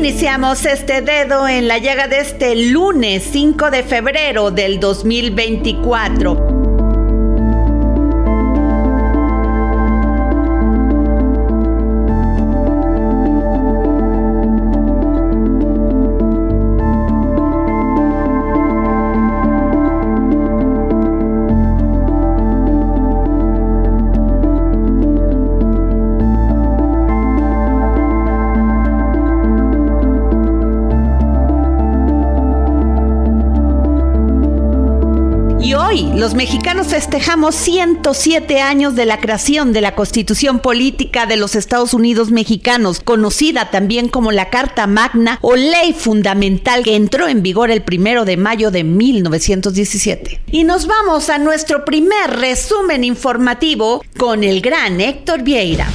Iniciamos este dedo en la llaga de este lunes 5 de febrero del 2024. Los mexicanos festejamos 107 años de la creación de la Constitución Política de los Estados Unidos Mexicanos, conocida también como la Carta Magna o Ley Fundamental que entró en vigor el primero de mayo de 1917. Y nos vamos a nuestro primer resumen informativo con el gran Héctor Vieira.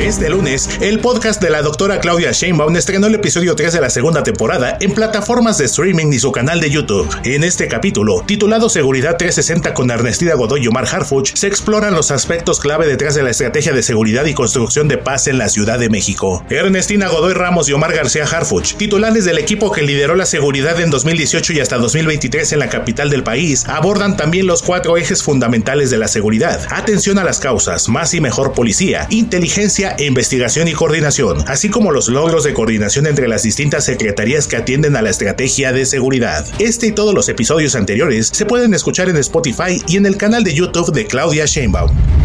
Este lunes, el podcast de la doctora Claudia Sheinbaum estrenó el episodio 3 de la segunda temporada en plataformas de streaming y su canal de YouTube. En este capítulo, titulado Seguridad 360 con Ernestina Godoy y Omar Harfuch, se exploran los aspectos clave detrás de la estrategia de seguridad y construcción de paz en la Ciudad de México. Ernestina Godoy Ramos y Omar García Harfuch, titulares del equipo que lideró la seguridad en 2018 y hasta 2023 en la capital del país, abordan también los cuatro ejes fundamentales de la seguridad. Atención a las causas, más y mejor policía, inteligencia investigación y coordinación, así como los logros de coordinación entre las distintas secretarías que atienden a la estrategia de seguridad. Este y todos los episodios anteriores se pueden escuchar en Spotify y en el canal de YouTube de Claudia Sheinbaum.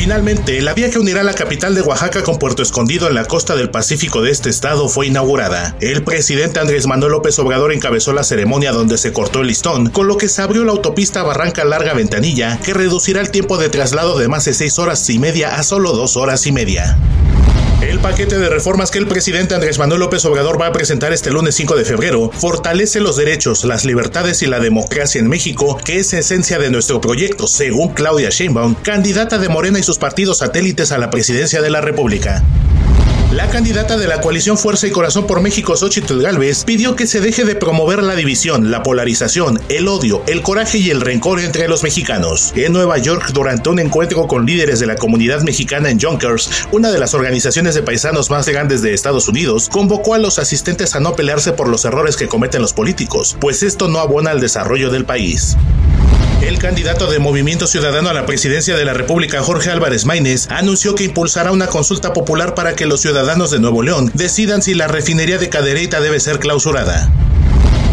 Finalmente, la vía que unirá la capital de Oaxaca con Puerto Escondido en la costa del Pacífico de este estado fue inaugurada. El presidente Andrés Manuel López Obrador encabezó la ceremonia donde se cortó el listón, con lo que se abrió la autopista Barranca Larga Ventanilla, que reducirá el tiempo de traslado de más de 6 horas y media a solo 2 horas y media. El paquete de reformas que el presidente Andrés Manuel López Obrador va a presentar este lunes 5 de febrero fortalece los derechos, las libertades y la democracia en México, que es esencia de nuestro proyecto, según Claudia Sheinbaum, candidata de Morena y sus partidos satélites a la presidencia de la República. La candidata de la coalición Fuerza y Corazón por México, Xochitl Galvez, pidió que se deje de promover la división, la polarización, el odio, el coraje y el rencor entre los mexicanos. En Nueva York, durante un encuentro con líderes de la comunidad mexicana en Yonkers, una de las organizaciones de paisanos más grandes de Estados Unidos, convocó a los asistentes a no pelearse por los errores que cometen los políticos, pues esto no abona al desarrollo del país. El candidato de Movimiento Ciudadano a la presidencia de la República, Jorge Álvarez Maínez, anunció que impulsará una consulta popular para que los ciudadanos de Nuevo León decidan si la refinería de Cadereyta debe ser clausurada.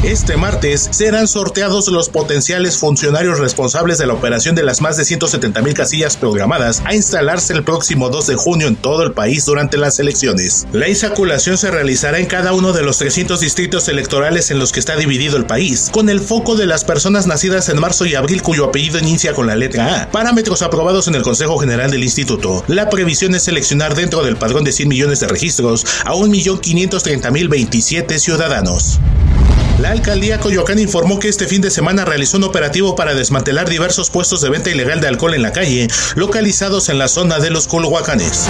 Este martes serán sorteados los potenciales funcionarios responsables de la operación de las más de 170 mil casillas programadas a instalarse el próximo 2 de junio en todo el país durante las elecciones. La insaculación se realizará en cada uno de los 300 distritos electorales en los que está dividido el país, con el foco de las personas nacidas en marzo y abril cuyo apellido inicia con la letra A. Parámetros aprobados en el Consejo General del Instituto. La previsión es seleccionar dentro del padrón de 100 millones de registros a 1.530.027 ciudadanos. Alcaldía Coyoacán informó que este fin de semana realizó un operativo para desmantelar diversos puestos de venta ilegal de alcohol en la calle, localizados en la zona de los Culhuacanes.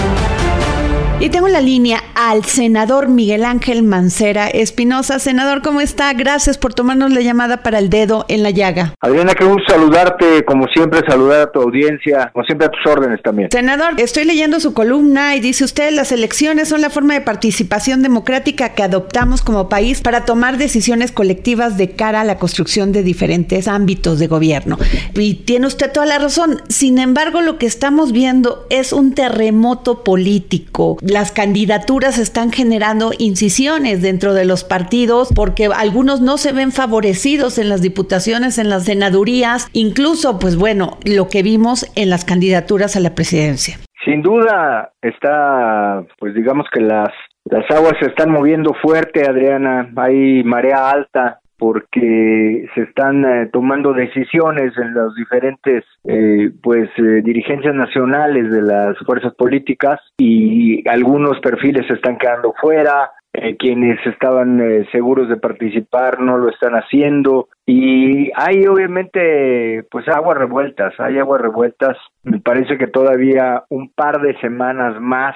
Y tengo la línea al senador Miguel Ángel Mancera Espinosa. Senador, ¿cómo está? Gracias por tomarnos la llamada para el dedo en la llaga. Adriana, qué gusto saludarte, como siempre, saludar a tu audiencia, como siempre a tus órdenes también. Senador, estoy leyendo su columna y dice usted, las elecciones son la forma de participación democrática que adoptamos como país para tomar decisiones colectivas de cara a la construcción de diferentes ámbitos de gobierno. Y tiene usted toda la razón. Sin embargo, lo que estamos viendo es un terremoto político las candidaturas están generando incisiones dentro de los partidos porque algunos no se ven favorecidos en las diputaciones, en las senadurías, incluso, pues bueno, lo que vimos en las candidaturas a la presidencia. Sin duda está, pues digamos que las las aguas se están moviendo fuerte, Adriana. Hay marea alta porque se están eh, tomando decisiones en las diferentes eh, pues eh, dirigencias nacionales de las fuerzas políticas y algunos perfiles se están quedando fuera quienes estaban seguros de participar no lo están haciendo y hay obviamente pues aguas revueltas hay aguas revueltas. Me parece que todavía un par de semanas más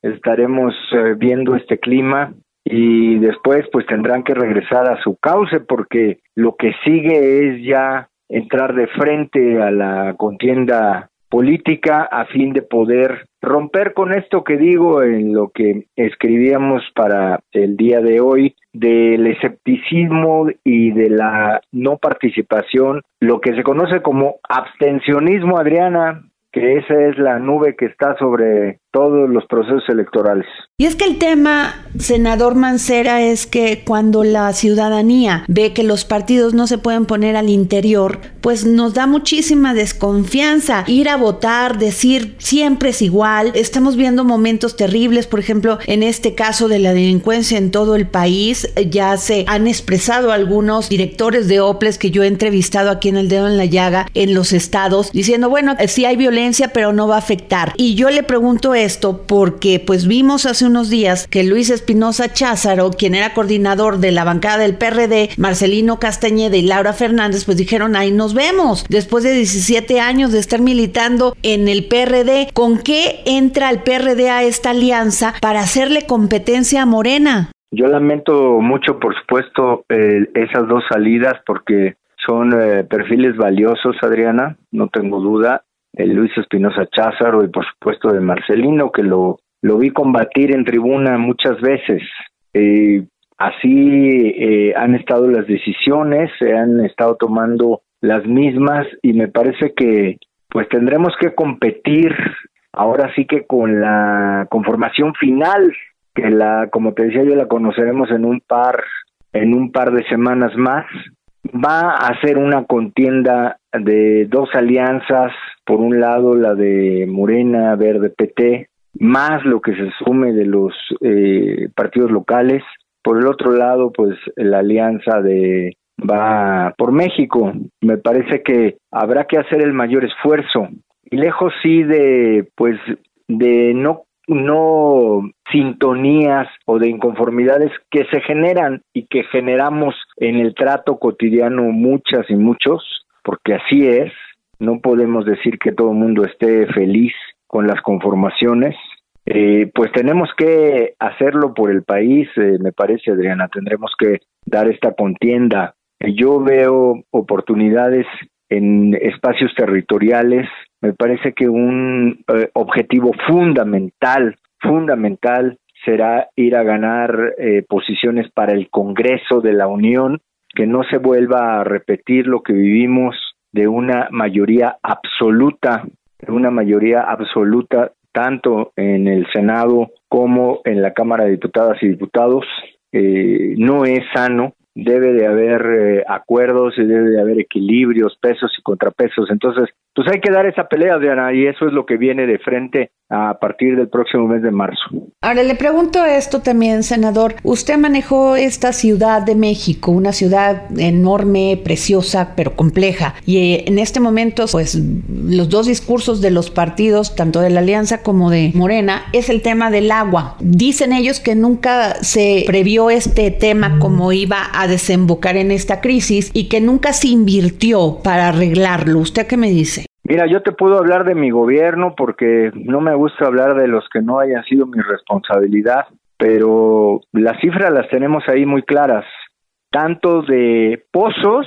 estaremos viendo este clima y después pues tendrán que regresar a su cauce porque lo que sigue es ya entrar de frente a la contienda política a fin de poder romper con esto que digo en lo que escribíamos para el día de hoy del escepticismo y de la no participación, lo que se conoce como abstencionismo, Adriana, que esa es la nube que está sobre todos los procesos electorales. Y es que el tema, senador Mancera, es que cuando la ciudadanía ve que los partidos no se pueden poner al interior, pues nos da muchísima desconfianza ir a votar, decir siempre es igual. Estamos viendo momentos terribles, por ejemplo, en este caso de la delincuencia en todo el país, ya se han expresado algunos directores de OPLES que yo he entrevistado aquí en el dedo en la llaga en los estados, diciendo, bueno, sí hay violencia, pero no va a afectar. Y yo le pregunto esto porque pues vimos hace unos días que Luis Espinosa Cházaro, quien era coordinador de la bancada del PRD, Marcelino Castañeda y Laura Fernández, pues dijeron, ahí nos vemos. Después de 17 años de estar militando en el PRD, ¿con qué entra el PRD a esta alianza para hacerle competencia a Morena? Yo lamento mucho, por supuesto, esas dos salidas porque son eh, perfiles valiosos, Adriana, no tengo duda de Luis Espinosa Cházaro y por supuesto de Marcelino, que lo, lo vi combatir en tribuna muchas veces. Eh, así eh, han estado las decisiones, se han estado tomando las mismas y me parece que pues tendremos que competir ahora sí que con la conformación final que la como te decía yo la conoceremos en un par en un par de semanas más va a ser una contienda de dos alianzas, por un lado la de Morena, Verde, PT, más lo que se sume de los eh, partidos locales, por el otro lado, pues la alianza de va por México. Me parece que habrá que hacer el mayor esfuerzo y lejos sí de pues de no no sintonías o de inconformidades que se generan y que generamos en el trato cotidiano muchas y muchos, porque así es, no podemos decir que todo el mundo esté feliz con las conformaciones, eh, pues tenemos que hacerlo por el país, eh, me parece Adriana, tendremos que dar esta contienda. Yo veo oportunidades en espacios territoriales. Me parece que un eh, objetivo fundamental, fundamental, será ir a ganar eh, posiciones para el Congreso de la Unión, que no se vuelva a repetir lo que vivimos de una mayoría absoluta, de una mayoría absoluta tanto en el Senado como en la Cámara de Diputadas y Diputados. Eh, no es sano, debe de haber acuerdos y debe de haber equilibrios, pesos y contrapesos. Entonces, pues hay que dar esa pelea, Diana, y eso es lo que viene de frente a partir del próximo mes de marzo. Ahora le pregunto esto también, senador. Usted manejó esta Ciudad de México, una ciudad enorme, preciosa, pero compleja. Y eh, en este momento, pues los dos discursos de los partidos, tanto de la Alianza como de Morena, es el tema del agua. Dicen ellos que nunca se previó este tema como iba a a desembocar en esta crisis y que nunca se invirtió para arreglarlo. ¿Usted qué me dice? Mira, yo te puedo hablar de mi gobierno porque no me gusta hablar de los que no hayan sido mi responsabilidad, pero las cifras las tenemos ahí muy claras, tanto de pozos,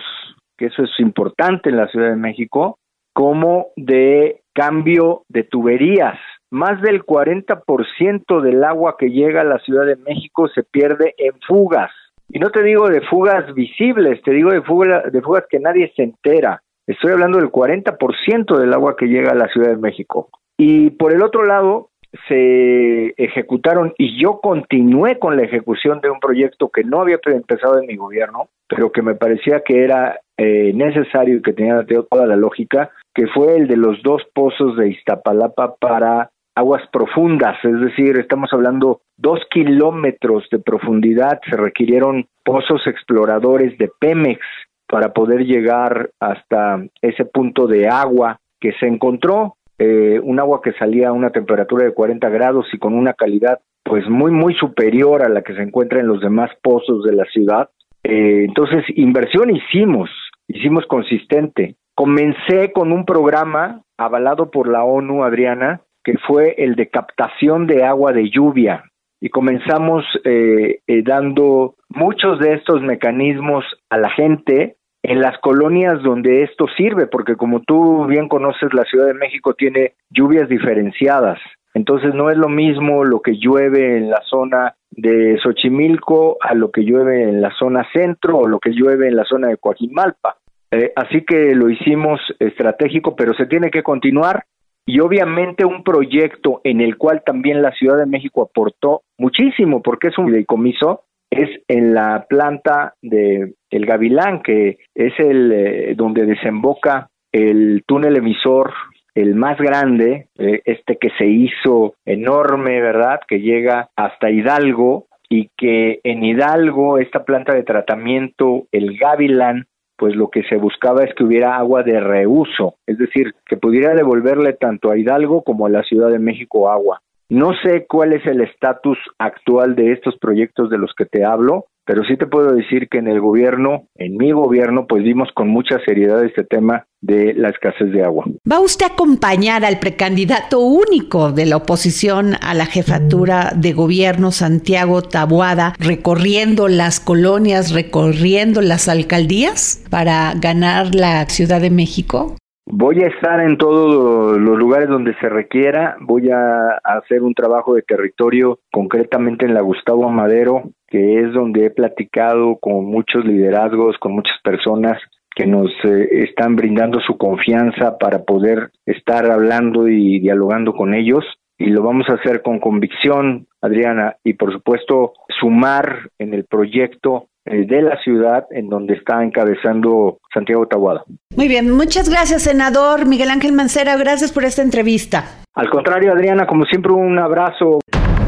que eso es importante en la Ciudad de México, como de cambio de tuberías. Más del 40% del agua que llega a la Ciudad de México se pierde en fugas. Y no te digo de fugas visibles, te digo de, de fugas que nadie se entera. Estoy hablando del 40% del agua que llega a la Ciudad de México. Y por el otro lado, se ejecutaron y yo continué con la ejecución de un proyecto que no había empezado en mi gobierno, pero que me parecía que era eh, necesario y que tenía toda la lógica, que fue el de los dos pozos de Iztapalapa para aguas profundas, es decir, estamos hablando dos kilómetros de profundidad, se requirieron pozos exploradores de Pemex para poder llegar hasta ese punto de agua que se encontró, eh, un agua que salía a una temperatura de 40 grados y con una calidad pues muy muy superior a la que se encuentra en los demás pozos de la ciudad. Eh, entonces, inversión hicimos, hicimos consistente. Comencé con un programa avalado por la ONU, Adriana, que fue el de captación de agua de lluvia. Y comenzamos eh, eh, dando muchos de estos mecanismos a la gente en las colonias donde esto sirve, porque como tú bien conoces, la Ciudad de México tiene lluvias diferenciadas. Entonces no es lo mismo lo que llueve en la zona de Xochimilco a lo que llueve en la zona centro o lo que llueve en la zona de Coajimalpa. Eh, así que lo hicimos estratégico, pero se tiene que continuar y obviamente un proyecto en el cual también la Ciudad de México aportó muchísimo porque es un fideicomiso es en la planta de El Gavilán que es el eh, donde desemboca el túnel emisor el más grande, eh, este que se hizo enorme, ¿verdad? Que llega hasta Hidalgo y que en Hidalgo esta planta de tratamiento, el Gavilán, pues lo que se buscaba es que hubiera agua de reuso, es decir, que pudiera devolverle tanto a Hidalgo como a la Ciudad de México agua. No sé cuál es el estatus actual de estos proyectos de los que te hablo, pero sí te puedo decir que en el gobierno, en mi gobierno, pues vimos con mucha seriedad este tema de la escasez de agua. ¿Va usted a acompañar al precandidato único de la oposición a la jefatura de gobierno, Santiago Tabuada, recorriendo las colonias, recorriendo las alcaldías para ganar la Ciudad de México? Voy a estar en todos los lugares donde se requiera, voy a hacer un trabajo de territorio concretamente en la Gustavo Amadero, que es donde he platicado con muchos liderazgos, con muchas personas que nos eh, están brindando su confianza para poder estar hablando y dialogando con ellos y lo vamos a hacer con convicción, Adriana, y por supuesto sumar en el proyecto eh, de la ciudad en donde está encabezando Santiago Tahuada. Muy bien, muchas gracias, senador Miguel Ángel Mancera, gracias por esta entrevista. Al contrario, Adriana, como siempre, un abrazo.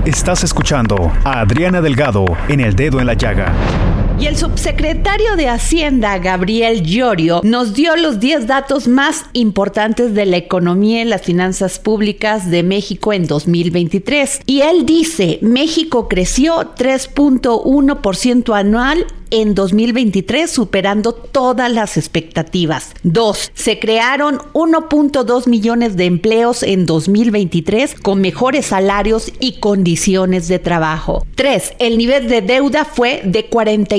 Estás escuchando a Adriana Delgado en El Dedo en la Llaga. Y el subsecretario de Hacienda, Gabriel Llorio, nos dio los 10 datos más importantes de la economía y las finanzas públicas de México en 2023. Y él dice, México creció 3.1% anual en 2023, superando todas las expectativas. Dos, se crearon 1.2 millones de empleos en 2023 con mejores salarios y condiciones de trabajo. Tres, el nivel de deuda fue de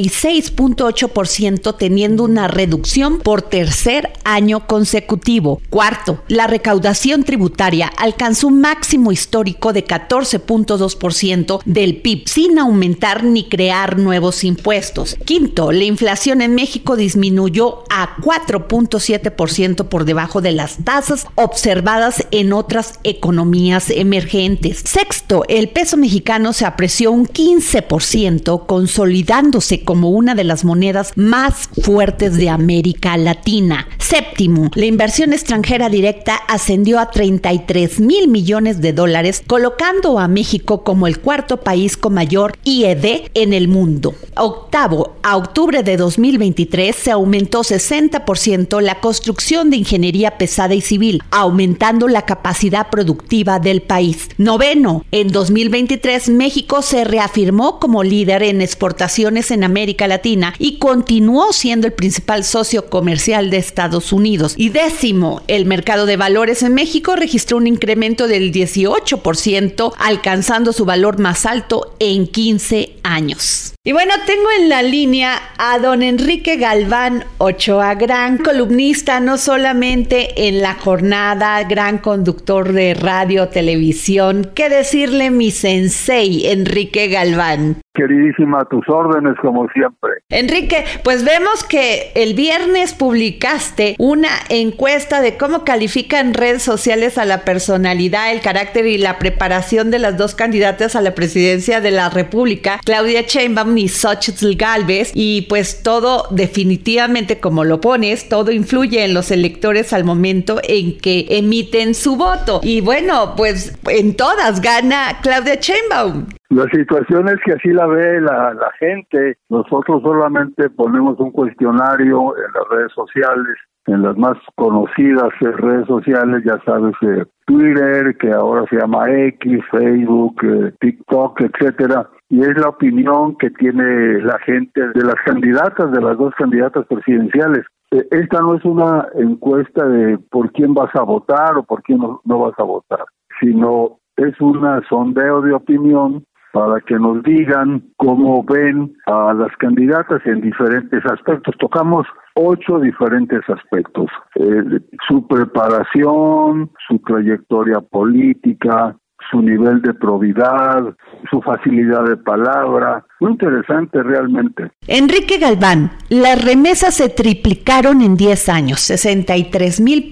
46.8%, teniendo una reducción por tercer año consecutivo. Cuarto, la recaudación tributaria alcanzó un máximo histórico de 14.2% del PIB, sin aumentar ni crear nuevos impuestos. Quinto, la inflación en México disminuyó a 4.7% por debajo de las tasas observadas en otras economías emergentes. Sexto, el peso mexicano se apreció un 15%, consolidándose como una de las monedas más fuertes de América Latina. Séptimo, la inversión extranjera directa ascendió a 33 mil millones de dólares, colocando a México como el cuarto país con mayor IED en el mundo. Octavo, a octubre de 2023 se aumentó 60% la construcción de ingeniería pesada y civil, aumentando la capacidad productiva del país. Noveno, en 2023 México se reafirmó como líder en exportaciones en América Latina y continuó siendo el principal socio comercial de Estados Unidos. Y décimo, el mercado de valores en México registró un incremento del 18%, alcanzando su valor más alto en 15 años. Y bueno, tengo en la línea a don Enrique Galván Ochoa, gran columnista, no solamente en la jornada, gran conductor de radio, televisión. ¿Qué decirle mi sensei, Enrique Galván? Queridísima, tus órdenes como siempre. Enrique, pues vemos que el viernes publicaste una encuesta de cómo califican redes sociales a la personalidad, el carácter y la preparación de las dos candidatas a la presidencia de la República, Claudia Sheinbaum y Xochitl Galvez, y pues todo definitivamente como lo pones, todo influye en los electores al momento en que emiten su voto. Y bueno, pues en todas gana Claudia Sheinbaum. La situación es que así la ve la, la gente. Nosotros solamente ponemos un cuestionario en las redes sociales, en las más conocidas redes sociales, ya sabes, eh, Twitter, que ahora se llama X, Facebook, eh, TikTok, etcétera. Y es la opinión que tiene la gente de las candidatas, de las dos candidatas presidenciales. Eh, esta no es una encuesta de por quién vas a votar o por quién no, no vas a votar, sino es un sondeo de opinión para que nos digan cómo ven a las candidatas en diferentes aspectos. Tocamos ocho diferentes aspectos. Eh, su preparación, su trayectoria política, su nivel de probidad, su facilidad de palabra. Muy interesante realmente. Enrique Galván, las remesas se triplicaron en 10 años, 63 mil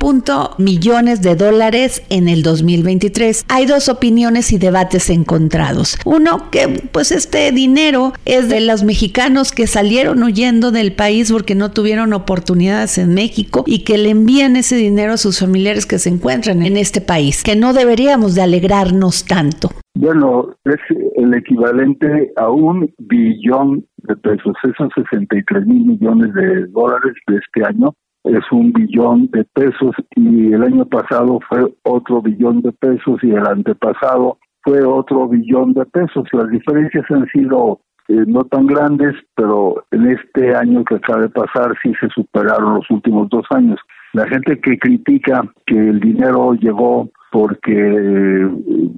millones de dólares en el 2023. Hay dos opiniones y debates encontrados. Uno, que pues este dinero es de los mexicanos que salieron huyendo del país porque no tuvieron oportunidades en México y que le envían ese dinero a sus familiares que se encuentran en este país, que no deberíamos de alegrarnos tanto. Bueno, es el equivalente a un billón de pesos. Esos 63 mil millones de dólares de este año es un billón de pesos y el año pasado fue otro billón de pesos y el antepasado fue otro billón de pesos. Las diferencias han sido eh, no tan grandes, pero en este año que acaba de pasar sí se superaron los últimos dos años. La gente que critica que el dinero llegó porque eh,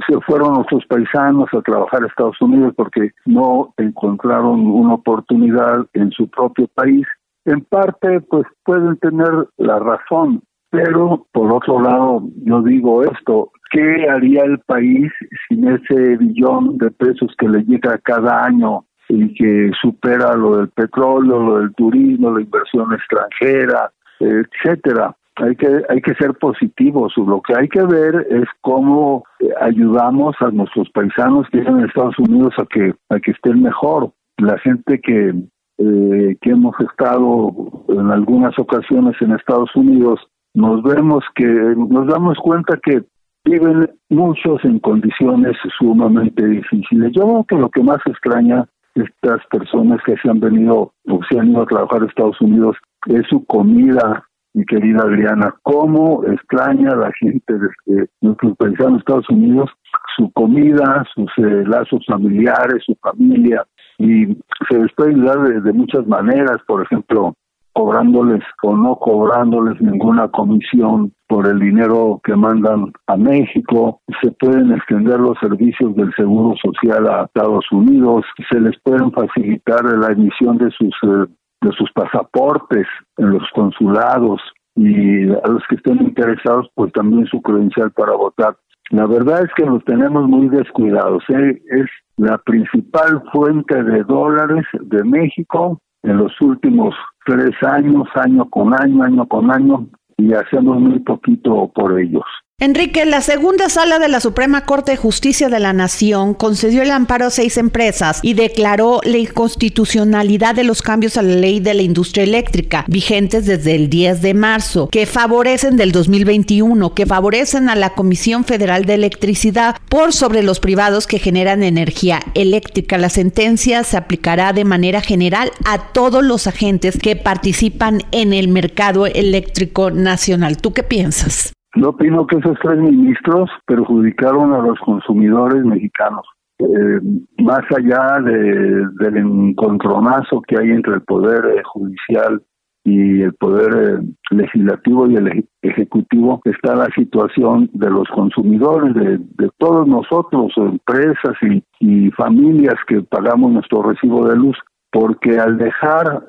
se fueron nuestros paisanos a trabajar a Estados Unidos porque no encontraron una oportunidad en su propio país. En parte, pues pueden tener la razón, pero por otro lado, yo digo esto, ¿qué haría el país sin ese billón de pesos que le llega cada año y que supera lo del petróleo, lo del turismo, la inversión extranjera, etcétera? hay que hay que ser positivos lo que hay que ver es cómo eh, ayudamos a nuestros paisanos que están en Estados Unidos a que a que estén mejor. La gente que eh, que hemos estado en algunas ocasiones en Estados Unidos nos vemos que nos damos cuenta que viven muchos en condiciones sumamente difíciles. Yo creo que lo que más extraña estas personas que se han venido o se han ido a trabajar a Estados Unidos es su comida mi querida Adriana, cómo extraña la gente de, nuestros países en Estados Unidos su comida, sus eh, lazos familiares, su familia, y se les puede ayudar de, muchas maneras, por ejemplo, cobrándoles o no cobrándoles ninguna comisión por el dinero que mandan a México, se pueden extender los servicios del Seguro Social a Estados Unidos, se les pueden facilitar la emisión de sus eh, de sus pasaportes en los consulados y a los que estén interesados pues también su credencial para votar. La verdad es que los tenemos muy descuidados. ¿eh? Es la principal fuente de dólares de México en los últimos tres años, año con año, año con año, y hacemos muy poquito por ellos. Enrique, la segunda sala de la Suprema Corte de Justicia de la Nación concedió el amparo a seis empresas y declaró la inconstitucionalidad de los cambios a la ley de la industria eléctrica vigentes desde el 10 de marzo, que favorecen del 2021, que favorecen a la Comisión Federal de Electricidad por sobre los privados que generan energía eléctrica. La sentencia se aplicará de manera general a todos los agentes que participan en el mercado eléctrico nacional. ¿Tú qué piensas? Yo opino que esos tres ministros perjudicaron a los consumidores mexicanos. Eh, más allá de, del encontronazo que hay entre el poder eh, judicial y el poder eh, legislativo y el ejecutivo está la situación de los consumidores, de, todos nosotros, empresas y, y, familias que pagamos nuestro recibo de luz, porque al dejar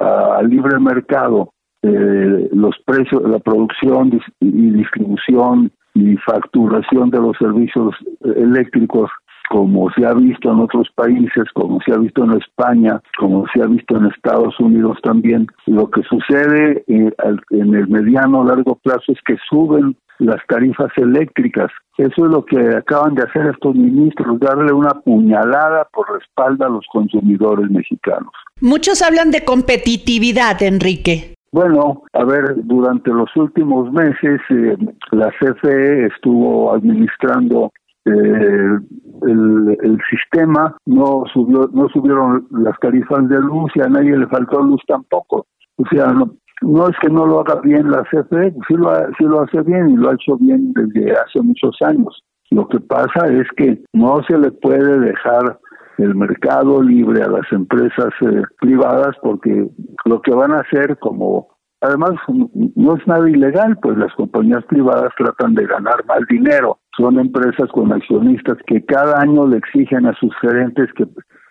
al libre mercado eh, los precios, la producción y distribución y facturación de los servicios eléctricos como se ha visto en otros países, como se ha visto en España, como se ha visto en Estados Unidos también. Lo que sucede eh, en el mediano o largo plazo es que suben las tarifas eléctricas. Eso es lo que acaban de hacer estos ministros, darle una puñalada por la a los consumidores mexicanos. Muchos hablan de competitividad, Enrique. Bueno, a ver, durante los últimos meses eh, la CFE estuvo administrando eh, el, sistema, no subió, no subieron las tarifas de luz y a nadie le faltó luz tampoco. O sea, no, es que no lo haga bien la CFE, sí lo, sí lo hace bien y lo ha hecho bien desde hace muchos años. Lo que pasa es que no se le puede dejar el mercado libre a las empresas eh, privadas porque lo que van a hacer como además no es nada ilegal pues las compañías privadas tratan de ganar más dinero. Son empresas con accionistas que cada año le exigen a sus gerentes que,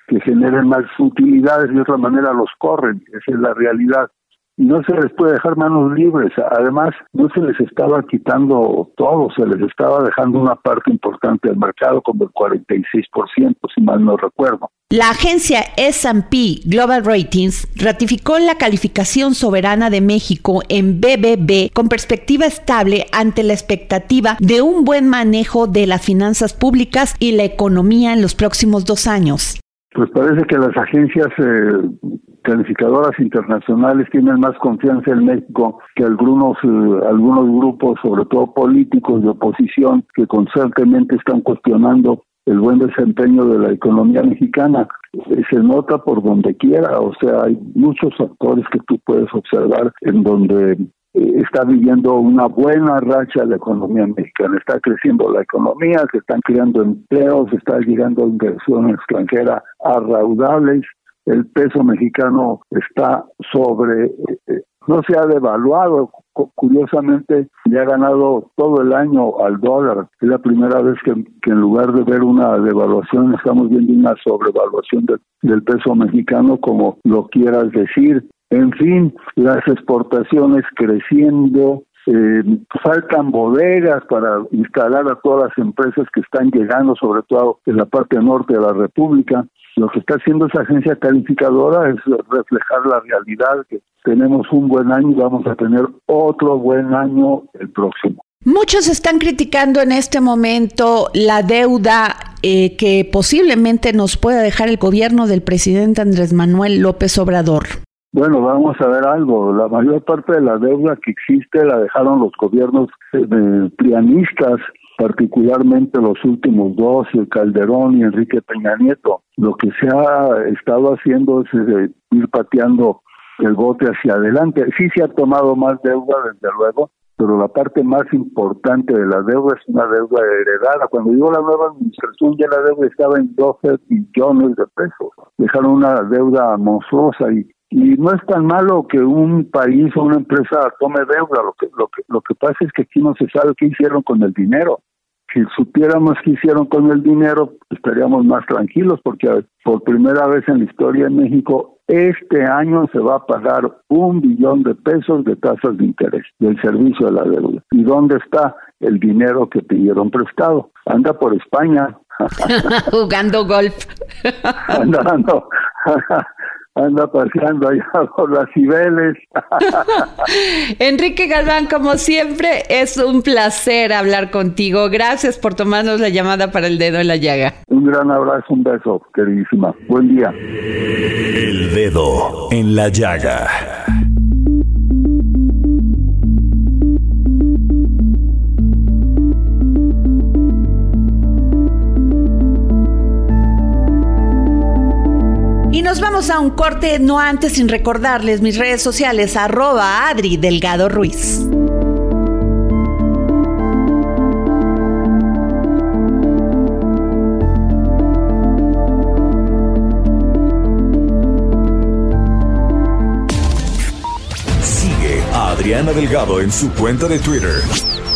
que generen más utilidades de otra manera los corren. Esa es la realidad no se les puede dejar manos libres. Además, no se les estaba quitando todo, se les estaba dejando una parte importante del mercado, como el 46%, si mal no recuerdo. La agencia SP Global Ratings ratificó la calificación soberana de México en BBB con perspectiva estable ante la expectativa de un buen manejo de las finanzas públicas y la economía en los próximos dos años. Pues parece que las agencias eh, calificadoras internacionales tienen más confianza en México que algunos eh, algunos grupos, sobre todo políticos de oposición, que constantemente están cuestionando el buen desempeño de la economía mexicana. Eh, se nota por donde quiera, o sea, hay muchos factores que tú puedes observar en donde eh, está viviendo una buena racha la economía mexicana, está creciendo la economía, se están creando empleos, está llegando inversión extranjera a raudales, el peso mexicano está sobre, eh, no se ha devaluado, curiosamente le ha ganado todo el año al dólar. Es la primera vez que, en lugar de ver una devaluación estamos viendo una sobrevaluación del peso mexicano, como lo quieras decir. En fin, las exportaciones creciendo, eh, faltan bodegas para instalar a todas las empresas que están llegando, sobre todo en la parte norte de la República. Lo que está haciendo esa agencia calificadora es reflejar la realidad que tenemos un buen año y vamos a tener otro buen año el próximo. Muchos están criticando en este momento la deuda eh, que posiblemente nos pueda dejar el gobierno del presidente Andrés Manuel López Obrador. Bueno, vamos a ver algo. La mayor parte de la deuda que existe la dejaron los gobiernos eh, prianistas particularmente los últimos dos, el Calderón y Enrique Peña Nieto. Lo que se ha estado haciendo es eh, ir pateando el bote hacia adelante. Sí se ha tomado más deuda, desde luego, pero la parte más importante de la deuda es una deuda heredada. Cuando llegó la nueva administración ya la deuda estaba en 12 billones de pesos. Dejaron una deuda monstruosa y y no es tan malo que un país o una empresa tome deuda. Lo que lo que lo que pasa es que aquí no se sabe qué hicieron con el dinero. Si supiéramos qué hicieron con el dinero estaríamos más tranquilos porque por primera vez en la historia de México este año se va a pagar un billón de pesos de tasas de interés del servicio de la deuda. Y dónde está el dinero que pidieron prestado anda por España. Jugando golf. Andando anda paseando allá por las Cibeles. Enrique Galván, como siempre, es un placer hablar contigo. Gracias por tomarnos la llamada para el dedo en la llaga. Un gran abrazo, un beso, queridísima. Buen día. El dedo en la llaga. Vamos a un corte, no antes sin recordarles mis redes sociales, arroba Adri Delgado Ruiz. Sigue a Adriana Delgado en su cuenta de Twitter.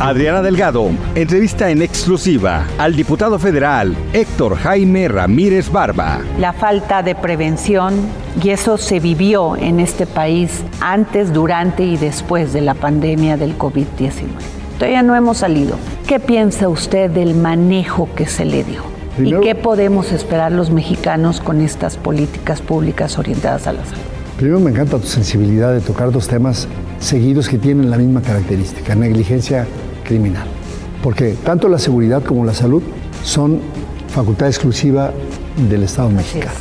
Adriana Delgado entrevista en exclusiva al diputado federal Héctor Jaime Ramírez Barba. la falta de prevención y eso se vivió en este país antes, durante y después de la pandemia del COVID-19. Todavía no hemos salido. ¿Qué piensa usted del manejo que se le dio? Primero- ¿Y qué podemos esperar los mexicanos con estas políticas públicas orientadas a la salud? Primero me encanta tu sensibilidad de tocar dos temas seguidos que tienen la misma característica, negligencia criminal. Porque tanto la seguridad como la salud son facultad exclusiva del Estado mexicano.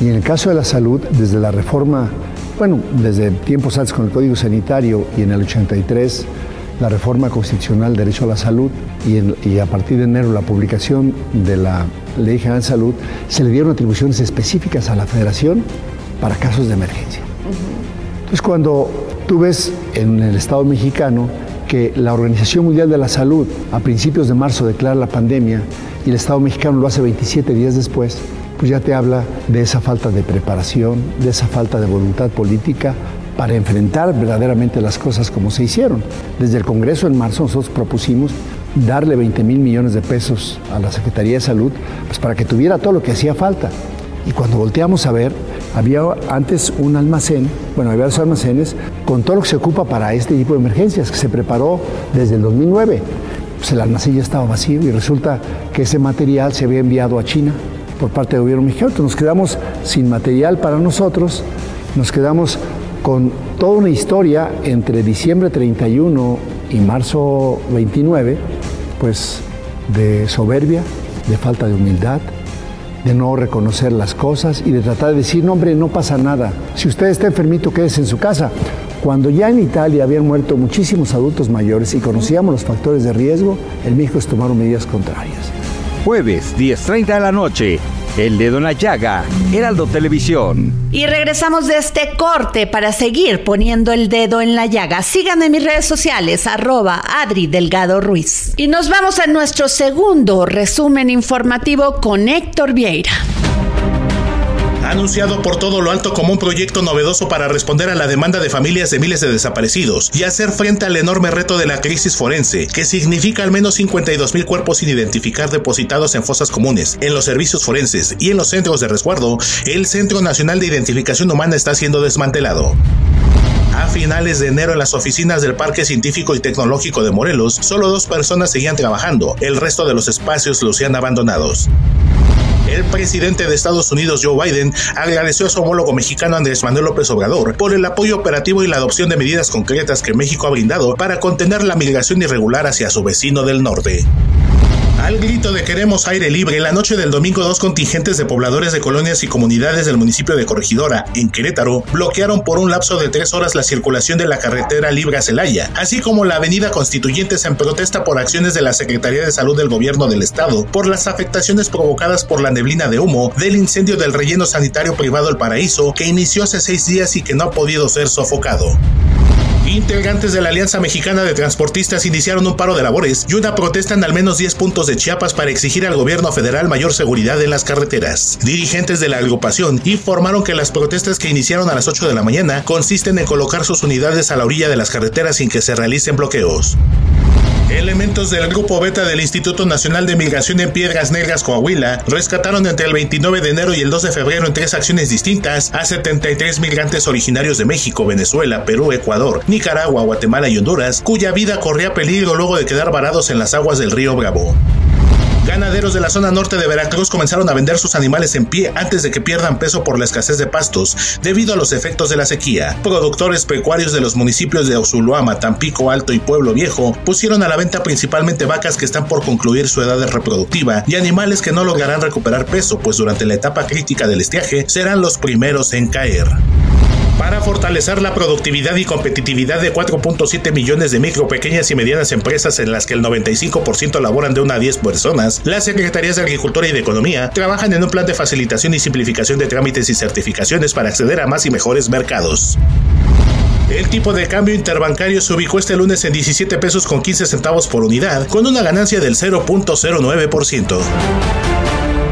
Y en el caso de la salud, desde la reforma, bueno, desde tiempos antes con el Código Sanitario y en el 83, la reforma constitucional Derecho a la Salud y, en- y a partir de enero la publicación de la Ley General de Salud, se le dieron atribuciones específicas a la Federación para casos de emergencia. Entonces, cuando tú ves en el Estado mexicano que la Organización Mundial de la Salud a principios de marzo declara la pandemia y el Estado mexicano lo hace 27 días después, pues ya te habla de esa falta de preparación, de esa falta de voluntad política para enfrentar verdaderamente las cosas como se hicieron. Desde el Congreso en marzo nosotros propusimos darle 20 mil millones de pesos a la Secretaría de Salud pues para que tuviera todo lo que hacía falta. Y cuando volteamos a ver, había antes un almacén, bueno, había dos almacenes con todo lo que se ocupa para este tipo de emergencias, que se preparó desde el 2009. Pues el almacén ya estaba vacío y resulta que ese material se había enviado a China por parte del gobierno mexicano. Entonces nos quedamos sin material para nosotros, nos quedamos con toda una historia entre diciembre 31 y marzo 29, pues de soberbia, de falta de humildad, de no reconocer las cosas y de tratar de decir, no hombre, no pasa nada. Si usted está enfermito, quédese en su casa. Cuando ya en Italia habían muerto muchísimos adultos mayores y conocíamos los factores de riesgo, en México tomaron medidas contrarias. Jueves, 10.30 de la noche. El dedo en la llaga. Heraldo Televisión. Y regresamos de este corte para seguir poniendo el dedo en la llaga. Síganme en mis redes sociales, arroba Adri Delgado Ruiz. Y nos vamos a nuestro segundo resumen informativo con Héctor Vieira. Anunciado por todo lo alto como un proyecto novedoso para responder a la demanda de familias de miles de desaparecidos y hacer frente al enorme reto de la crisis forense, que significa al menos 52 mil cuerpos sin identificar depositados en fosas comunes, en los servicios forenses y en los centros de resguardo, el Centro Nacional de Identificación Humana está siendo desmantelado. A finales de enero en las oficinas del Parque Científico y Tecnológico de Morelos, solo dos personas seguían trabajando, el resto de los espacios lucían abandonados. El presidente de Estados Unidos, Joe Biden, agradeció a su homólogo mexicano Andrés Manuel López Obrador por el apoyo operativo y la adopción de medidas concretas que México ha brindado para contener la migración irregular hacia su vecino del norte. Al grito de queremos aire libre, la noche del domingo dos contingentes de pobladores de colonias y comunidades del municipio de Corregidora, en Querétaro, bloquearon por un lapso de tres horas la circulación de la carretera libre a Celaya, así como la avenida Constituyentes en protesta por acciones de la Secretaría de Salud del Gobierno del Estado por las afectaciones provocadas por la neblina de humo del incendio del relleno sanitario privado El Paraíso, que inició hace seis días y que no ha podido ser sofocado. Integrantes de la Alianza Mexicana de Transportistas iniciaron un paro de labores y una protesta en al menos 10 puntos de Chiapas para exigir al gobierno federal mayor seguridad en las carreteras. Dirigentes de la agrupación informaron que las protestas que iniciaron a las 8 de la mañana consisten en colocar sus unidades a la orilla de las carreteras sin que se realicen bloqueos. Elementos del Grupo Beta del Instituto Nacional de Migración en Piedras Negras, Coahuila, rescataron entre el 29 de enero y el 2 de febrero en tres acciones distintas a 73 migrantes originarios de México, Venezuela, Perú, Ecuador, Nicaragua, Guatemala y Honduras, cuya vida corría peligro luego de quedar varados en las aguas del río Bravo. Ganaderos de la zona norte de Veracruz comenzaron a vender sus animales en pie antes de que pierdan peso por la escasez de pastos debido a los efectos de la sequía. Productores pecuarios de los municipios de Osuluama, Tampico Alto y Pueblo Viejo pusieron a la venta principalmente vacas que están por concluir su edad reproductiva y animales que no lograrán recuperar peso, pues durante la etapa crítica del estiaje serán los primeros en caer para fortalecer la productividad y competitividad de 4.7 millones de micro, pequeñas y medianas empresas en las que el 95% laboran de una a 10 personas, las Secretarías de Agricultura y de Economía trabajan en un plan de facilitación y simplificación de trámites y certificaciones para acceder a más y mejores mercados. El tipo de cambio interbancario se ubicó este lunes en 17 pesos con 15 centavos por unidad, con una ganancia del 0.09%.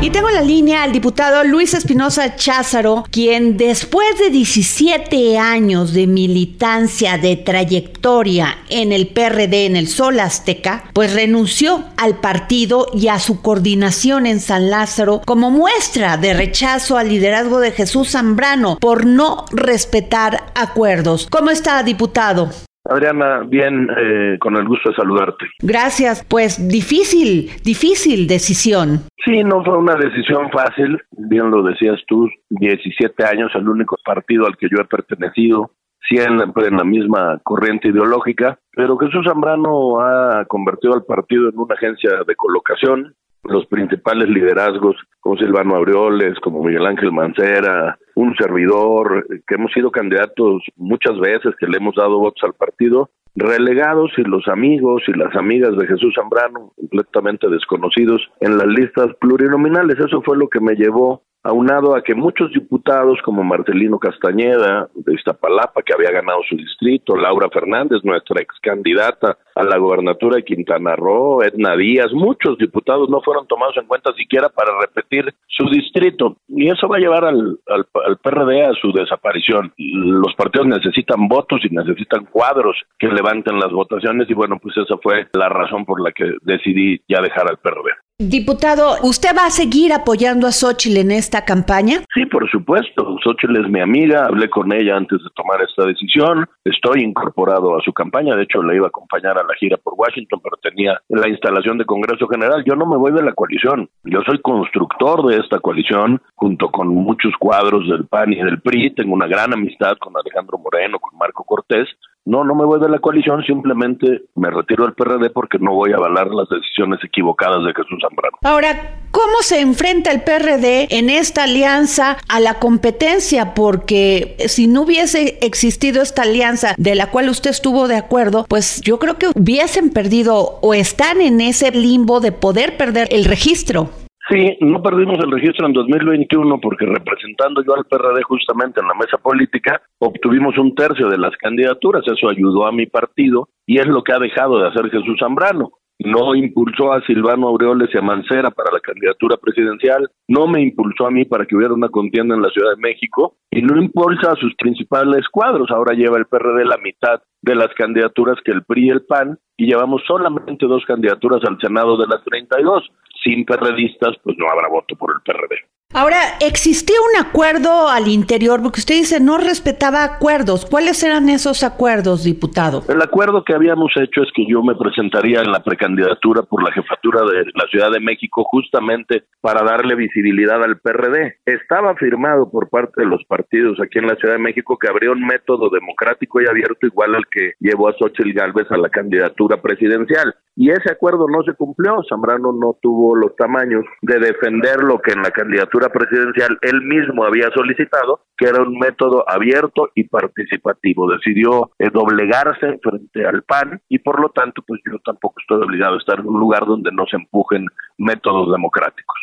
Y tengo en la línea al diputado Luis Espinosa Cházaro, quien después de 17 años de militancia, de trayectoria en el PRD, en el Sol Azteca, pues renunció al partido y a su coordinación en San Lázaro como muestra de rechazo al liderazgo de Jesús Zambrano por no respetar acuerdos. ¿Cómo está, diputado? Adriana, bien, eh, con el gusto de saludarte. Gracias, pues difícil, difícil decisión. Sí, no fue una decisión fácil, bien lo decías tú, 17 años, el único partido al que yo he pertenecido, siempre en la misma corriente ideológica, pero Jesús Zambrano ha convertido al partido en una agencia de colocación, los principales liderazgos como Silvano Aureoles, como Miguel Ángel Mancera, un servidor, que hemos sido candidatos muchas veces, que le hemos dado votos al partido, relegados y los amigos y las amigas de Jesús Zambrano, completamente desconocidos en las listas plurinominales. Eso fue lo que me llevó aunado a que muchos diputados como Marcelino Castañeda de Iztapalapa, que había ganado su distrito, Laura Fernández, nuestra ex candidata a la gobernatura de Quintana Roo, Edna Díaz, muchos diputados no fueron tomados en cuenta siquiera para repetir su distrito. Y eso va a llevar al, al, al PRD a su desaparición. Los partidos necesitan votos y necesitan cuadros que levanten las votaciones y bueno, pues esa fue la razón por la que decidí ya dejar al PRD. Diputado, ¿usted va a seguir apoyando a Xochitl en esta campaña? Sí, por supuesto. Xochitl es mi amiga, hablé con ella antes de tomar esta decisión, estoy incorporado a su campaña, de hecho la iba a acompañar a la gira por Washington, pero tenía la instalación de Congreso General. Yo no me voy de la coalición, yo soy constructor de esta coalición, junto con muchos cuadros del PAN y del PRI, tengo una gran amistad con Alejandro Moreno, con Marco Cortés, no, no me voy de la coalición, simplemente me retiro del PRD porque no voy a avalar las decisiones equivocadas de Jesús Zambrano. Ahora, ¿cómo se enfrenta el PRD en esta alianza a la competencia? Porque si no hubiese existido esta alianza de la cual usted estuvo de acuerdo, pues yo creo que hubiesen perdido o están en ese limbo de poder perder el registro. Sí, no perdimos el registro en 2021 porque representando yo al PRD justamente en la mesa política, obtuvimos un tercio de las candidaturas, eso ayudó a mi partido y es lo que ha dejado de hacer Jesús Zambrano. No impulsó a Silvano Aureoles y a Mancera para la candidatura presidencial, no me impulsó a mí para que hubiera una contienda en la Ciudad de México y no impulsa a sus principales cuadros. Ahora lleva el PRD la mitad de las candidaturas que el PRI y el PAN y llevamos solamente dos candidaturas al Senado de las 32 sin perredistas, pues no habrá voto por el PRD. Ahora, ¿existía un acuerdo al interior? Porque usted dice no respetaba acuerdos. ¿Cuáles eran esos acuerdos, diputado? El acuerdo que habíamos hecho es que yo me presentaría en la precandidatura por la jefatura de la Ciudad de México justamente para darle visibilidad al PRD. Estaba firmado por parte de los partidos aquí en la Ciudad de México que habría un método democrático y abierto igual al que llevó a Xochitl Gálvez a la candidatura presidencial. Y ese acuerdo no se cumplió. Zambrano no tuvo los tamaños de defender lo que en la candidatura presidencial él mismo había solicitado, que era un método abierto y participativo. Decidió eh, doblegarse frente al PAN y por lo tanto, pues yo tampoco estoy obligado a estar en un lugar donde no se empujen métodos democráticos.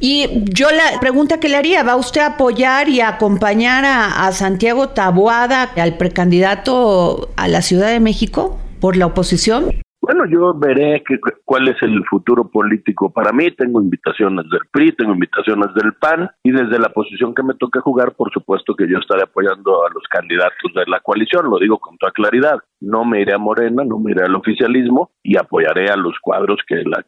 Y yo la pregunta que le haría, ¿va usted a apoyar y acompañar a, a Santiago Taboada, al precandidato a la Ciudad de México por la oposición? Bueno, yo veré que, cuál es el futuro político para mí. Tengo invitaciones del PRI, tengo invitaciones del PAN y desde la posición que me toque jugar, por supuesto que yo estaré apoyando a los candidatos de la coalición. Lo digo con toda claridad. No me iré a Morena, no me iré al oficialismo y apoyaré a los cuadros que la,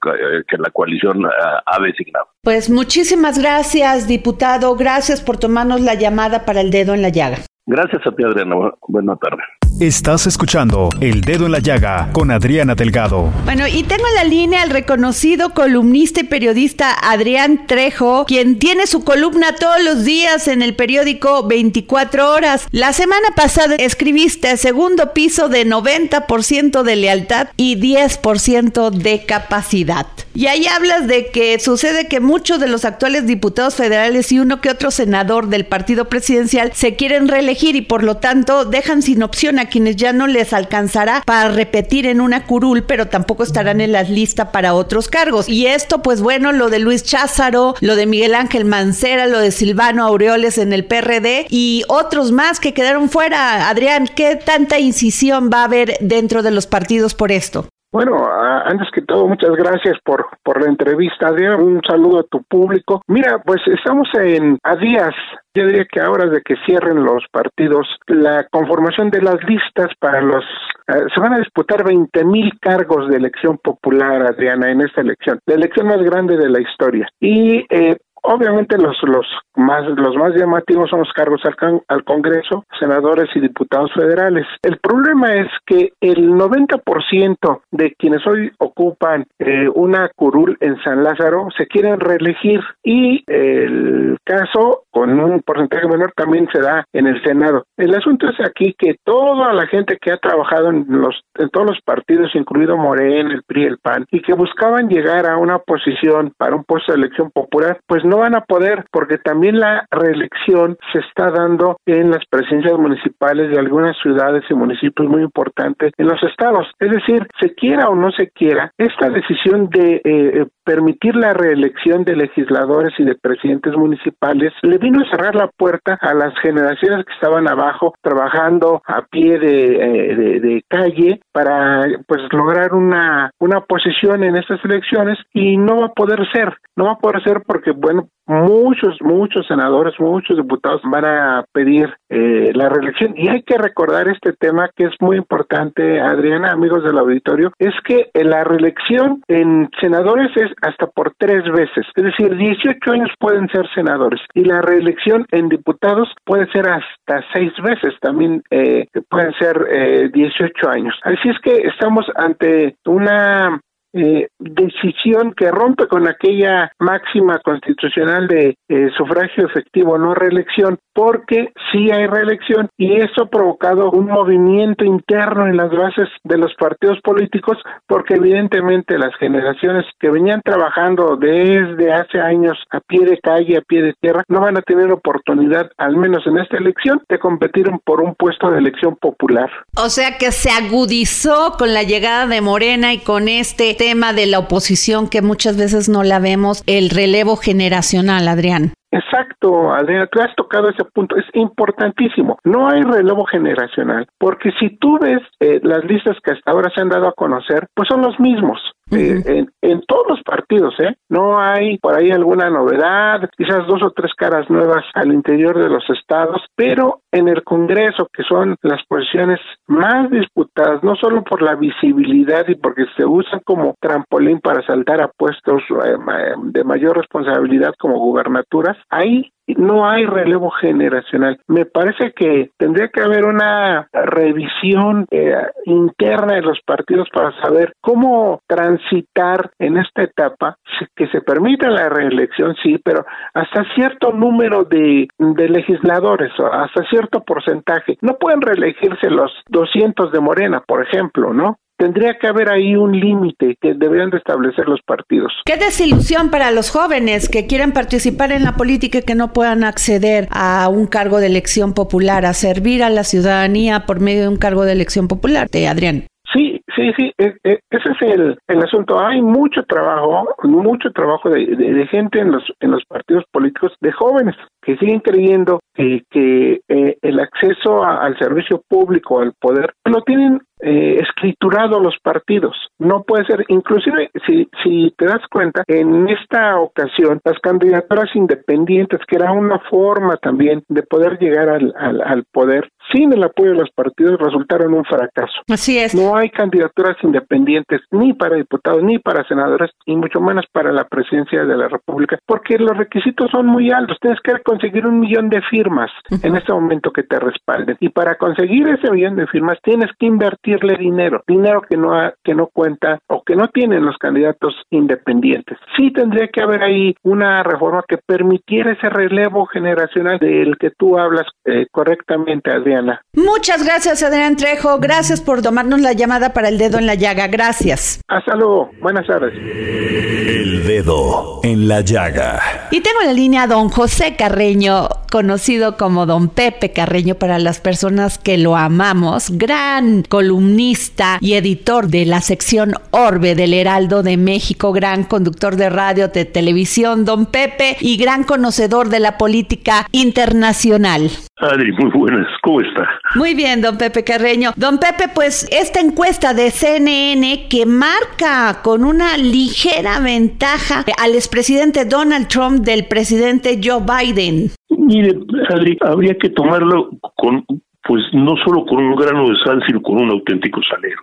que la coalición ha, ha designado. Pues muchísimas gracias, diputado. Gracias por tomarnos la llamada para el dedo en la llaga. Gracias a ti, Adriana. Buena tarde. Estás escuchando El Dedo en la Llaga con Adriana Delgado. Bueno, y tengo en la línea al reconocido columnista y periodista Adrián Trejo, quien tiene su columna todos los días en el periódico 24 horas. La semana pasada escribiste segundo piso de 90% de lealtad y 10% de capacidad. Y ahí hablas de que sucede que muchos de los actuales diputados federales y uno que otro senador del partido presidencial se quieren reelegir y por lo tanto dejan sin opción a quienes ya no les alcanzará para repetir en una curul, pero tampoco estarán en la lista para otros cargos. Y esto, pues bueno, lo de Luis Cházaro, lo de Miguel Ángel Mancera, lo de Silvano Aureoles en el PRD y otros más que quedaron fuera. Adrián, ¿qué tanta incisión va a haber dentro de los partidos por esto? Bueno, antes que todo, muchas gracias por, por la entrevista, Adrián. Un saludo a tu público. Mira, pues estamos en a días, yo diría que ahora de que cierren los partidos, la conformación de las listas para los... Eh, se van a disputar 20 mil cargos de elección popular, Adriana, en esta elección, la elección más grande de la historia. Y eh, Obviamente los, los, más, los más llamativos son los cargos al, al Congreso, senadores y diputados federales. El problema es que el 90% de quienes hoy ocupan eh, una curul en San Lázaro se quieren reelegir y el caso con un porcentaje menor también se da en el Senado. El asunto es aquí que toda la gente que ha trabajado en los en todos los partidos, incluido Morena, el PRI, el PAN, y que buscaban llegar a una posición para un puesto de elección popular, pues no van a poder porque también la reelección se está dando en las presidencias municipales de algunas ciudades y municipios muy importantes en los estados. Es decir, se quiera o no se quiera, esta decisión de eh, permitir la reelección de legisladores y de presidentes municipales le vino a cerrar la puerta a las generaciones que estaban abajo trabajando a pie de, eh, de, calle para pues lograr una, una posición en estas elecciones y no va a poder ser, no va a poder ser porque bueno, muchos, muchos senadores, muchos diputados van a pedir eh, la reelección. Y hay que recordar este tema que es muy importante, Adriana, amigos del auditorio, es que la reelección en senadores es hasta por tres veces, es decir, 18 años pueden ser senadores y la reelección en diputados puede ser hasta seis veces, también eh, pueden ser eh, 18 años. Así es que estamos ante una eh, decisión que rompe con aquella máxima constitucional de eh, sufragio efectivo, no reelección, porque sí hay reelección y eso ha provocado un movimiento interno en las bases de los partidos políticos, porque evidentemente las generaciones que venían trabajando desde hace años a pie de calle, a pie de tierra, no van a tener oportunidad, al menos en esta elección, de competir por un puesto de elección popular. O sea que se agudizó con la llegada de Morena y con este tema de la oposición que muchas veces no la vemos, el relevo generacional, Adrián. Exacto, Adriana, tú has tocado ese punto, es importantísimo. No hay relevo generacional, porque si tú ves eh, las listas que hasta ahora se han dado a conocer, pues son los mismos. en, en, todos los partidos, ¿eh? No hay por ahí alguna novedad, quizás dos o tres caras nuevas al interior de los estados, pero en el Congreso, que son las posiciones más disputadas, no solo por la visibilidad y porque se usan como trampolín para saltar a puestos eh, de mayor responsabilidad como gubernaturas, ahí no hay relevo generacional. Me parece que tendría que haber una revisión eh, interna de los partidos para saber cómo transitar en esta etapa, que se permita la reelección, sí, pero hasta cierto número de, de legisladores, hasta cierto porcentaje. No pueden reelegirse los 200 de Morena, por ejemplo, ¿no? Tendría que haber ahí un límite que deberían de establecer los partidos. Qué desilusión para los jóvenes que quieren participar en la política y que no puedan acceder a un cargo de elección popular, a servir a la ciudadanía por medio de un cargo de elección popular, de Adrián. Sí, sí, sí, e, e, ese es el, el asunto. Hay mucho trabajo, mucho trabajo de, de, gente en los, en los partidos políticos, de jóvenes que siguen creyendo que, que eh, el acceso al servicio público, al poder, lo tienen eh, escriturado los partidos. No puede ser, inclusive si, si te das cuenta, en esta ocasión las candidaturas independientes, que era una forma también de poder llegar al, al, al poder, sin el apoyo de los partidos resultaron un fracaso. Así es. No hay candidaturas independientes ni para diputados ni para senadores y mucho menos para la presidencia de la República, porque los requisitos son muy altos. Tienes que conseguir un millón de firmas en este momento que te respalden y para conseguir ese millón de firmas tienes que invertirle dinero, dinero que no que no cuenta o que no tienen los candidatos independientes. Sí tendría que haber ahí una reforma que permitiera ese relevo generacional del que tú hablas eh, correctamente, Adriana. Muchas gracias, Adrián Trejo. Gracias por tomarnos la llamada para el dedo en la llaga. Gracias. Hasta luego. Buenas tardes. El dedo en la llaga. Y tengo en la línea a don José Carreño, conocido como don Pepe Carreño para las personas que lo amamos, gran columnista y editor de la sección Orbe del Heraldo de México, gran conductor de radio, de televisión, don Pepe, y gran conocedor de la política internacional. Adri, muy buenas, ¿cómo está? Muy bien, don Pepe Carreño. Don Pepe, pues esta encuesta de CNN que marca con una ligera ventaja al expresidente Donald Trump del presidente Joe Biden. Mire, Adri, habría que tomarlo con pues no solo con un grano de sal, sino con un auténtico salero.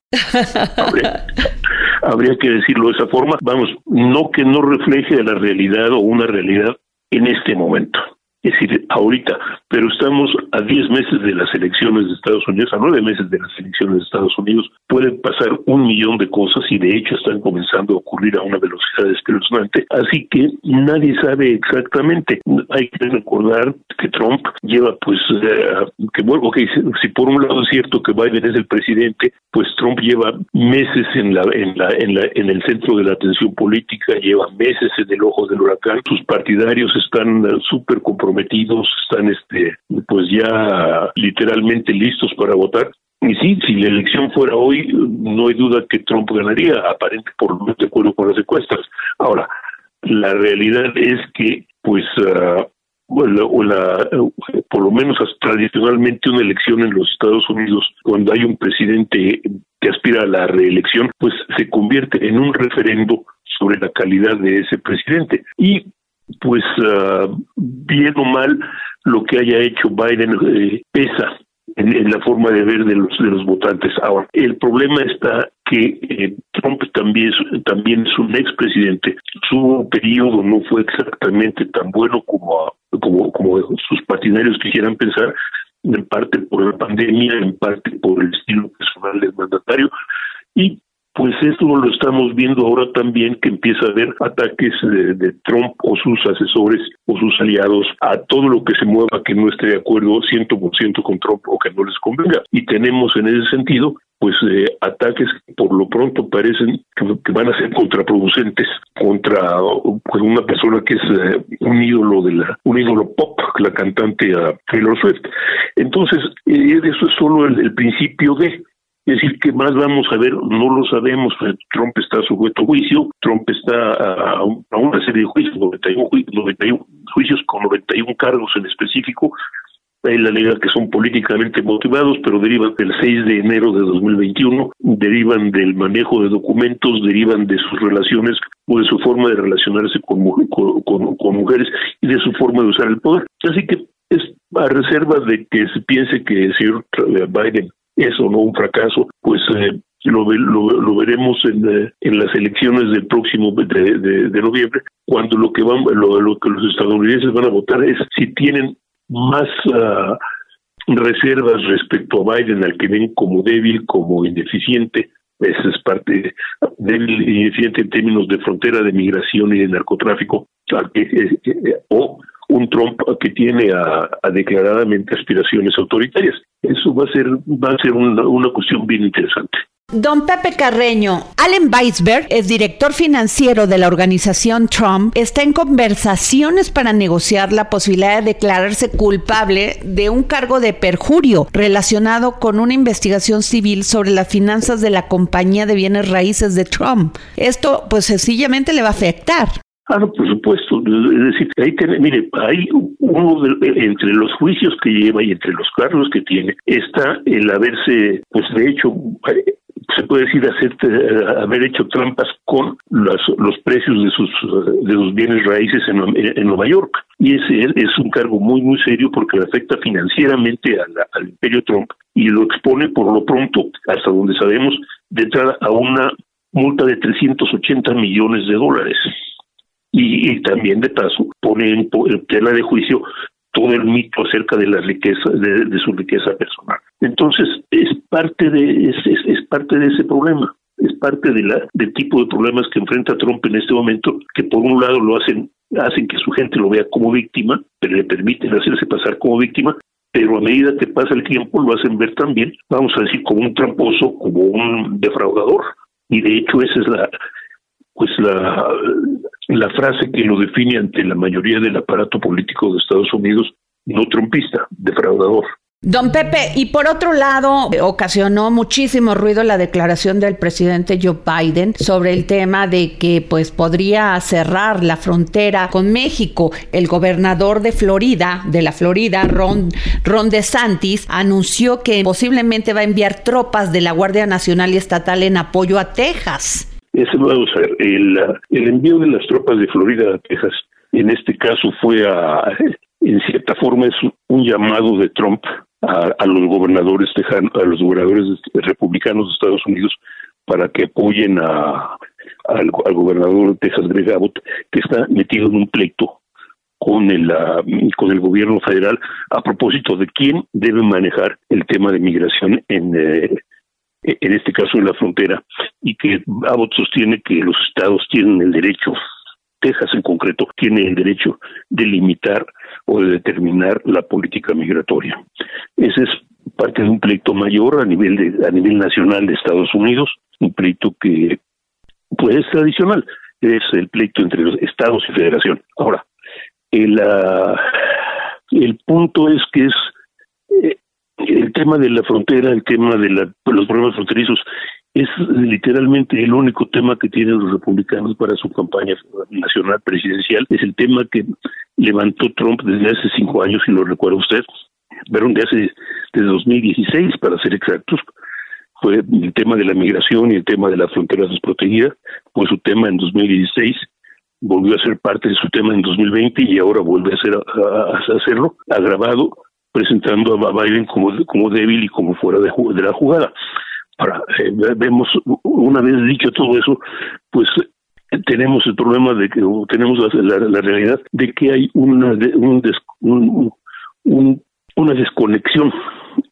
Habría, habría, que decirlo de esa forma. Vamos, no que no refleje la realidad o una realidad en este momento es decir, ahorita, pero estamos a 10 meses de las elecciones de Estados Unidos, a 9 meses de las elecciones de Estados Unidos, pueden pasar un millón de cosas y de hecho están comenzando a ocurrir a una velocidad espeluznante, así que nadie sabe exactamente. Hay que recordar que Trump lleva, pues, eh, que bueno, okay, si por un lado es cierto que Biden es el presidente, pues Trump lleva meses en la, en la, en la, en el centro de la atención política, lleva meses en el ojo del huracán, sus partidarios están súper comprometidos comprometidos, están este, pues ya literalmente listos para votar. Y sí, si la elección fuera hoy, no hay duda que Trump ganaría, aparente por lo menos de acuerdo con las encuestas. Ahora, la realidad es que, pues, uh, bueno, la, por lo menos tradicionalmente una elección en los Estados Unidos, cuando hay un presidente que aspira a la reelección, pues se convierte en un referendo sobre la calidad de ese presidente. Y pues uh, bien o mal lo que haya hecho Biden eh, pesa en, la forma de ver de los de los votantes. Ahora, el problema está que eh, Trump también es, también es un expresidente. Su periodo no fue exactamente tan bueno como, como, como sus partidarios quisieran pensar, en parte por la pandemia, en parte por el estilo personal del mandatario, y pues esto lo estamos viendo ahora también que empieza a haber ataques de, Trump o sus asesores o sus aliados a todo lo que se mueva que no esté de acuerdo 100% con Trump o que no les convenga. Y tenemos en ese sentido pues eh, ataques que por lo pronto parecen que, van a ser contraproducentes contra pues, una persona que es eh, un ídolo de la un ídolo pop la cantante uh, Taylor Swift entonces eh, eso es solo el principio de es decir, ¿qué más vamos a ver? No lo sabemos. Trump está sujeto a juicio, Trump está a, una serie de juicios, 91, juicios con 91 cargos en específico, Él alega que son políticamente motivados, pero derivan del 6 de enero de 2021, derivan del manejo de documentos, derivan de sus relaciones o de su forma de relacionarse con, con, con mujeres y de su forma de usar el poder. Así que es a reserva de que se piense que el señor Biden es o no un fracaso, pues eh, lo, lo, veremos en, eh, en, las elecciones del próximo de, de, noviembre, cuando lo que van, lo, lo, que los estadounidenses van a votar es si tienen más uh, reservas respecto a Biden, al que ven como débil, como ineficiente, esa es parte débil y ineficiente en términos de frontera, de migración y de narcotráfico, eh, o un Trump que tiene a, declaradamente aspiraciones autoritarias. Eso va a ser va a ser una, una cuestión bien interesante. Don Pepe Carreño, Allen Weisberg, es director financiero de la organización Trump, está en conversaciones para negociar la posibilidad de declararse culpable de un cargo de perjurio relacionado con una investigación civil sobre las finanzas de la compañía de bienes raíces de Trump. Esto pues sencillamente le va a afectar. Ah, no, por supuesto. Es decir, ahí mire, hay uno de, entre los juicios que lleva y entre los cargos que tiene está el haberse, pues de hecho, se puede decir hacer, haber hecho trampas con los precios de sus de los bienes raíces en, en, Nueva York y ese es un cargo muy muy serio porque le afecta financieramente al imperio Trump y lo expone por lo pronto hasta donde sabemos de entrada a una multa de 380 millones de dólares y, también de paso pone en, tela de juicio todo el mito acerca de la riqueza de, su riqueza personal. Entonces es parte de es, es, parte de ese problema. Es parte de la del tipo de problemas que enfrenta Trump en este momento que por un lado lo hacen hacen que su gente lo vea como víctima pero le permiten hacerse pasar como víctima pero a medida que pasa el tiempo lo hacen ver también vamos a decir como un tramposo como un defraudador. Y de hecho esa es la pues la, frase que lo define ante la mayoría del aparato político de Estados Unidos, no trumpista, defraudador. Don Pepe, y por otro lado, ocasionó muchísimo ruido la declaración del presidente Joe Biden sobre el tema de que pues podría cerrar la frontera con México. El gobernador de Florida, de la Florida, Ron, Ron DeSantis, anunció que posiblemente va a enviar tropas de la Guardia Nacional y Estatal en apoyo a Texas. Ese, vamos a ver, el, el envío de las tropas de Florida a Texas, en este caso fue a, en cierta forma es un llamado de Trump a, a los gobernadores tejanos, a los gobernadores republicanos de Estados Unidos para que apoyen a, al, gobernador de Texas, Greg Abbott, que está metido en un pleito con el, con el gobierno federal a propósito de quién debe manejar el tema de migración en, eh, en este caso en la frontera, y que Abbott sostiene que los estados tienen el derecho, Texas en concreto, tiene el derecho de limitar o de determinar la política migratoria. Ese es parte de un pleito mayor a nivel de, a nivel nacional de Estados Unidos, un pleito que pues es tradicional, es el pleito entre los estados y federación. Ahora, el, uh, el punto es que es eh, el tema de la frontera, el tema de la, los problemas fronterizos, es literalmente el único tema que tienen los republicanos para su campaña nacional presidencial. Es el tema que levantó Trump desde hace cinco años, si lo recuerda usted, pero de hace desde 2016, para ser exactos, fue el tema de la migración y el tema de la frontera desprotegida, fue su tema en 2016 volvió a ser parte de su tema en 2020 y ahora vuelve a, ser, a hacerlo, agravado presentando a Biden como, como débil y como fuera de, de la jugada. Ahora, eh, vemos, una vez dicho todo eso, pues tenemos el problema de que, tenemos la, realidad de que hay una, un, un, una desconexión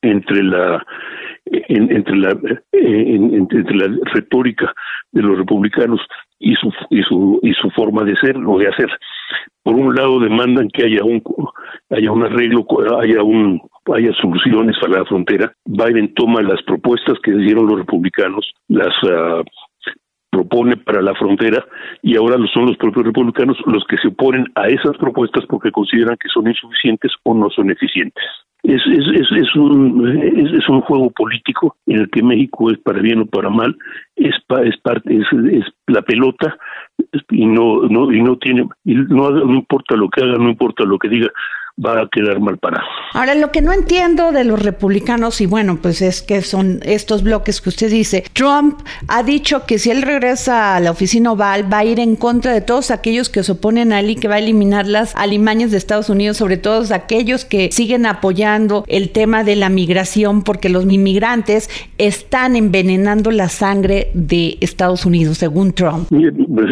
entre la entre la entre la retórica de los republicanos y su y su y su forma de ser o de hacer por un lado demandan que haya un haya un arreglo haya un haya soluciones para la frontera Biden toma las propuestas que dieron los republicanos las uh, propone para la frontera y ahora son los propios republicanos los que se oponen a esas propuestas porque consideran que son insuficientes o no son eficientes. Es, es, es, es un, es, un juego político en el que México es para bien o para mal, es, es parte, es, es la pelota y no, no, y no tiene, y no, no importa lo que haga, no importa lo que diga, va a quedar mal parado. Ahora, lo que no entiendo de los republicanos, y bueno, pues es que son estos bloques que usted dice, Trump ha dicho que si él regresa a la oficina oval va a ir en contra de todos aquellos que se oponen a él y que va a eliminar las alimañas de Estados Unidos, sobre todo aquellos que siguen apoyando el tema de la migración, porque los inmigrantes están envenenando la sangre de Estados Unidos, según Trump. Pues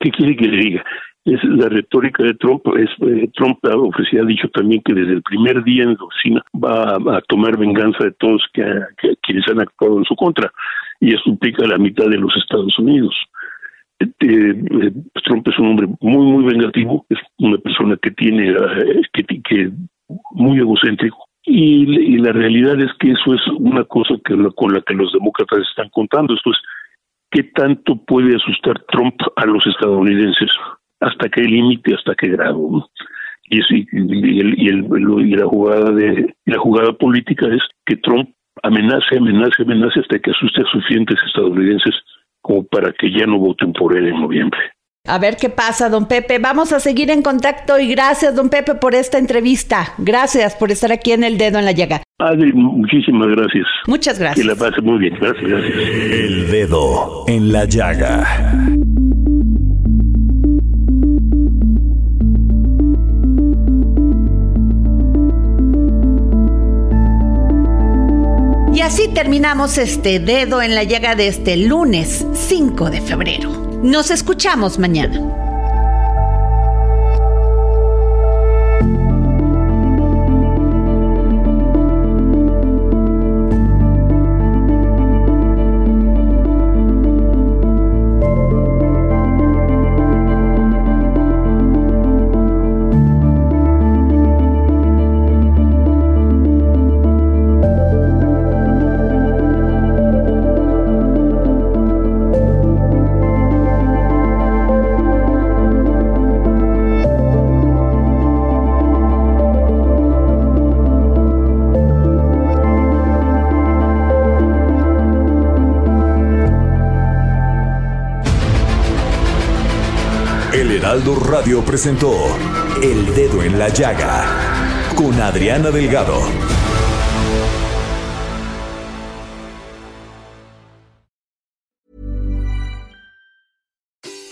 ¿Qué quiere que le diga? Es la retórica de Trump. Es, eh, Trump ha, ofrecido, ha dicho también que desde el primer día en la oficina va a, tomar venganza de todos que, quienes han actuado en su contra. Y eso implica la mitad de los Estados Unidos. Este, eh, Trump es un hombre muy, muy vengativo, es una persona que tiene, eh, que, que muy egocéntrico. Y, la realidad es que eso es una cosa que con la que los demócratas están contando. Esto es, ¿qué tanto puede asustar Trump a los estadounidenses? Hasta qué límite, hasta qué grado. Y, y, y, el, y, la jugada de la jugada política es que Trump amenace, amenace, amenace hasta que asuste a suficientes estadounidenses como para que ya no voten por él en noviembre. A ver qué pasa, don Pepe. Vamos a seguir en contacto y gracias, don Pepe, por esta entrevista. Gracias por estar aquí en El Dedo en la Llaga. Adri, muchísimas gracias. Muchas gracias. Que la pase muy bien. Gracias, gracias. El Dedo en la Llaga. Y así terminamos este dedo en la llaga de este lunes 5 de febrero. Nos escuchamos mañana. Radio presentó El Dedo en la Llaga con Adriana Delgado.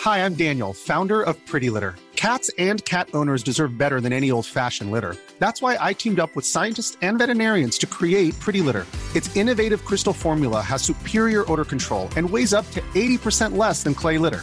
Hi, I'm Daniel, founder of Pretty Litter. Cats and cat owners deserve better than any old fashioned litter. That's why I teamed up with scientists and veterinarians to create Pretty Litter. Its innovative crystal formula has superior odor control and weighs up to 80% less than clay litter.